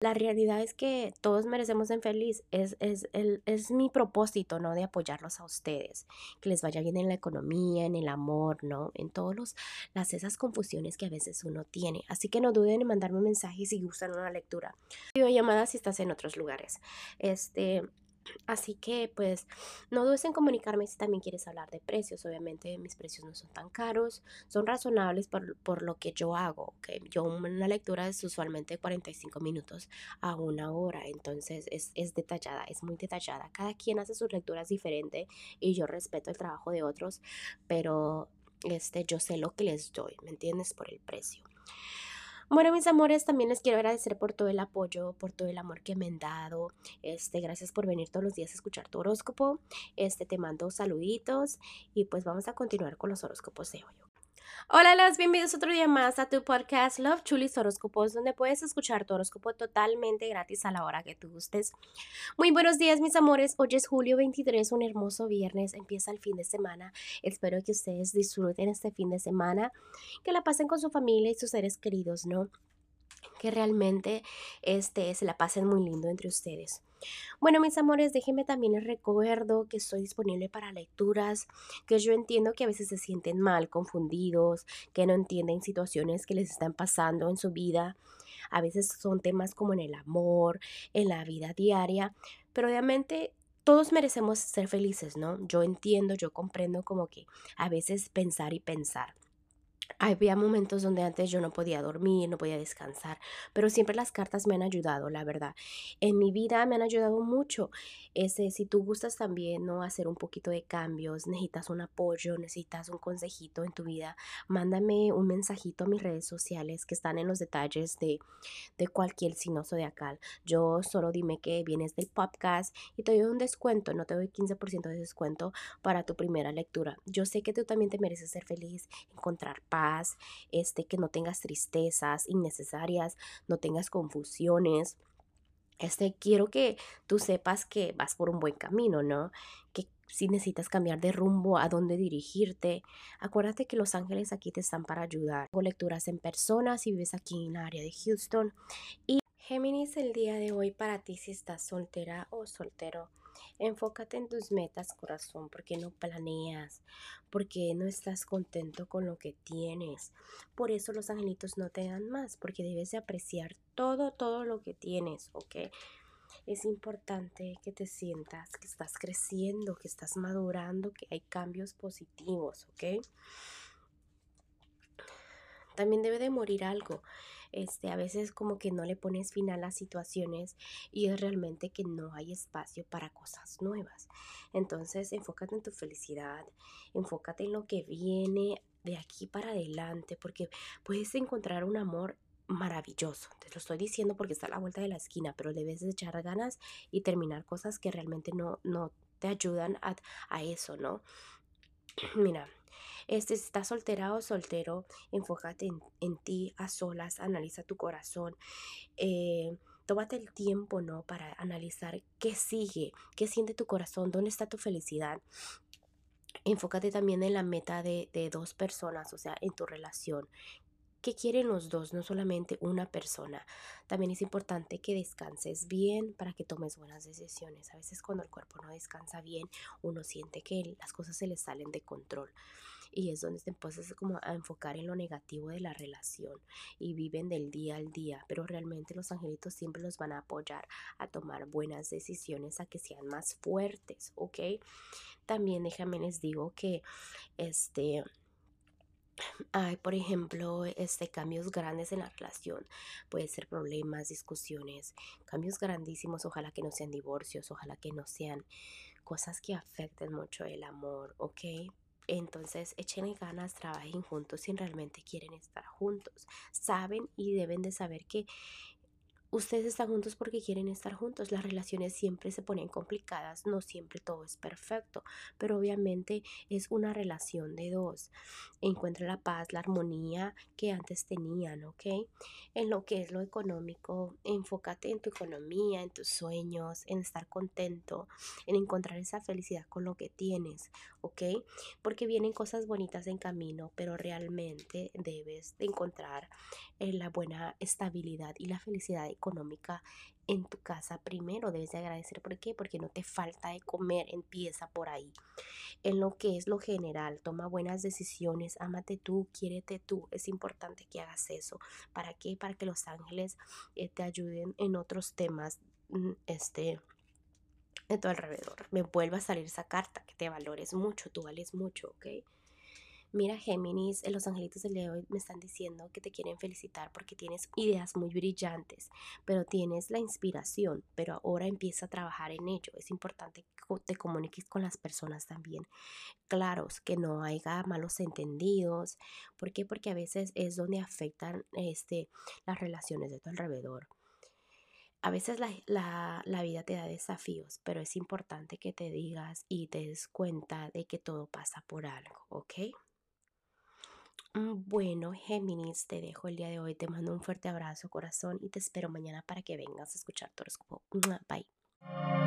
La realidad es que todos merecemos ser feliz. Es, es, el, es mi propósito, ¿no? De apoyarlos a ustedes. Que les vaya bien en la economía, en el amor, ¿no? En todas las esas confusiones que a veces uno tiene. Así que no duden en mandarme un mensaje si gustan una lectura. llamada si estás en otros lugares. Este, Así que pues no dudes en comunicarme si también quieres hablar de precios. Obviamente mis precios no son tan caros, son razonables por, lo que yo hago. que Yo una lectura es usualmente 45 minutos a una hora, entonces es, es detallada, es muy detallada. Cada quien hace sus lecturas diferente y yo respeto el trabajo de otros, pero este, yo sé lo que les doy, ¿me entiendes? Por el precio. Bueno, mis amores, también les quiero agradecer por todo el apoyo, por todo el amor que me han dado. Este, gracias por venir todos los días a escuchar tu horóscopo. Este, te mando saluditos y pues vamos a continuar con los horóscopos de hoy. Hola, las bienvenidos otro día más a tu podcast Love Chulis Horóscopos, donde puedes escuchar tu horóscopo totalmente gratis a la hora que tú gustes. Muy buenos días, mis amores. Hoy es julio 23, un hermoso viernes. Empieza el fin de semana. Espero que ustedes disfruten este fin de semana, que la pasen con su familia y sus seres queridos, ¿no? Que realmente este, se la pasen muy lindo entre ustedes. Bueno, mis amores, déjenme también les recuerdo que estoy disponible para lecturas, que yo entiendo que a veces se sienten mal, confundidos, que no entienden situaciones que les están pasando en su vida. A veces son temas como en el amor, en la vida diaria, pero obviamente todos merecemos ser felices, ¿no? Yo entiendo, yo comprendo como que a veces pensar y pensar. Había momentos donde antes yo no podía dormir, no podía descansar, pero siempre las cartas me han ayudado, la verdad. En mi vida me han ayudado mucho. Ese, si tú gustas también no hacer un poquito de cambios, necesitas un apoyo, necesitas un consejito en tu vida, mándame un mensajito a mis redes sociales que están en los detalles de, de cualquier signo zodiacal. Yo solo dime que vienes del podcast y te doy un descuento, no te doy 15% de descuento para tu primera lectura. Yo sé que tú también te mereces ser feliz, encontrar paz este, que no tengas tristezas innecesarias, no tengas confusiones. Este, quiero que tú sepas que vas por un buen camino, ¿no? Que si necesitas cambiar de rumbo, a dónde dirigirte, acuérdate que los ángeles aquí te están para ayudar. Hago lecturas en persona si vives aquí en el área de Houston. Y Géminis, el día de hoy para ti si estás soltera o soltero Enfócate en tus metas, corazón, porque no planeas, porque no estás contento con lo que tienes. Por eso los angelitos no te dan más, porque debes de apreciar todo, todo lo que tienes, ¿ok? Es importante que te sientas que estás creciendo, que estás madurando, que hay cambios positivos, ¿ok? También debe de morir algo este, a veces como que no le pones fin a las situaciones y es realmente que no hay espacio para cosas nuevas. Entonces, enfócate en tu felicidad, enfócate en lo que viene de aquí para adelante, porque puedes encontrar un amor maravilloso. Te lo estoy diciendo porque está a la vuelta de la esquina, pero debes de echar ganas y terminar cosas que realmente no, no te ayudan a, a eso, ¿no? Mira, este, si estás soltera o soltero, enfócate en, ti a solas, analiza tu corazón. Eh, tómate el tiempo, ¿no? Para analizar qué sigue, qué siente tu corazón, dónde está tu felicidad. Enfócate también en la meta de, de dos personas, o sea, en tu relación. ¿Qué quieren los dos? No solamente una persona. También es importante que descanses bien para que tomes buenas decisiones. A veces cuando el cuerpo no descansa bien, uno siente que las cosas se le salen de control y es donde te empiezas como a enfocar en lo negativo de la relación y viven del día al día, pero realmente los angelitos siempre los van a apoyar a tomar buenas decisiones, a que sean más fuertes. También déjame les digo que este hay, por ejemplo, este, cambios grandes en la relación. Puede ser problemas, discusiones, cambios grandísimos. Ojalá que no sean divorcios, ojalá que no sean cosas que afecten mucho el amor, ¿ok? Entonces, echen ganas, trabajen juntos si realmente quieren estar juntos. Saben y deben de saber que ustedes están juntos porque quieren estar juntos. Las relaciones siempre se ponen complicadas, no siempre todo es perfecto, pero obviamente es una relación de dos. Encuentra la paz, la armonía que antes tenían, ¿ok? En lo que es lo económico, enfócate en tu economía, en tus sueños, en estar contento, en encontrar esa felicidad con lo que tienes, ¿ok? Porque vienen cosas bonitas en camino, pero realmente debes de encontrar eh, la buena estabilidad y la felicidad económica en tu casa primero. Debes de agradecer. ¿Por qué? Porque no te falta de comer. Empieza por ahí. En lo que es lo general, toma buenas decisiones. Ámate tú, quiérete tú. Es importante que hagas eso. ¿Para qué? Para que los ángeles eh, te ayuden en otros temas. Mm, este de tu alrededor. Me vuelve a salir esa carta, que te valores mucho, tú vales mucho, ¿ok? Mira, Géminis, los angelitos del día de hoy me están diciendo que te quieren felicitar porque tienes ideas muy brillantes, pero tienes la inspiración, pero ahora empieza a trabajar en ello. Es importante que te comuniques con las personas también. Claros, que no haya malos entendidos. ¿Por qué? Porque a veces es donde afectan este, las relaciones de tu alrededor. A veces la, la, vida te da desafíos, pero es importante que te digas y te des cuenta de que todo pasa por algo, ¿ok? Mm, bueno, Géminis, te dejo el día de hoy. Te mando un fuerte abrazo, corazón, y te espero mañana para que vengas a escuchar tu horóscopo. Bye.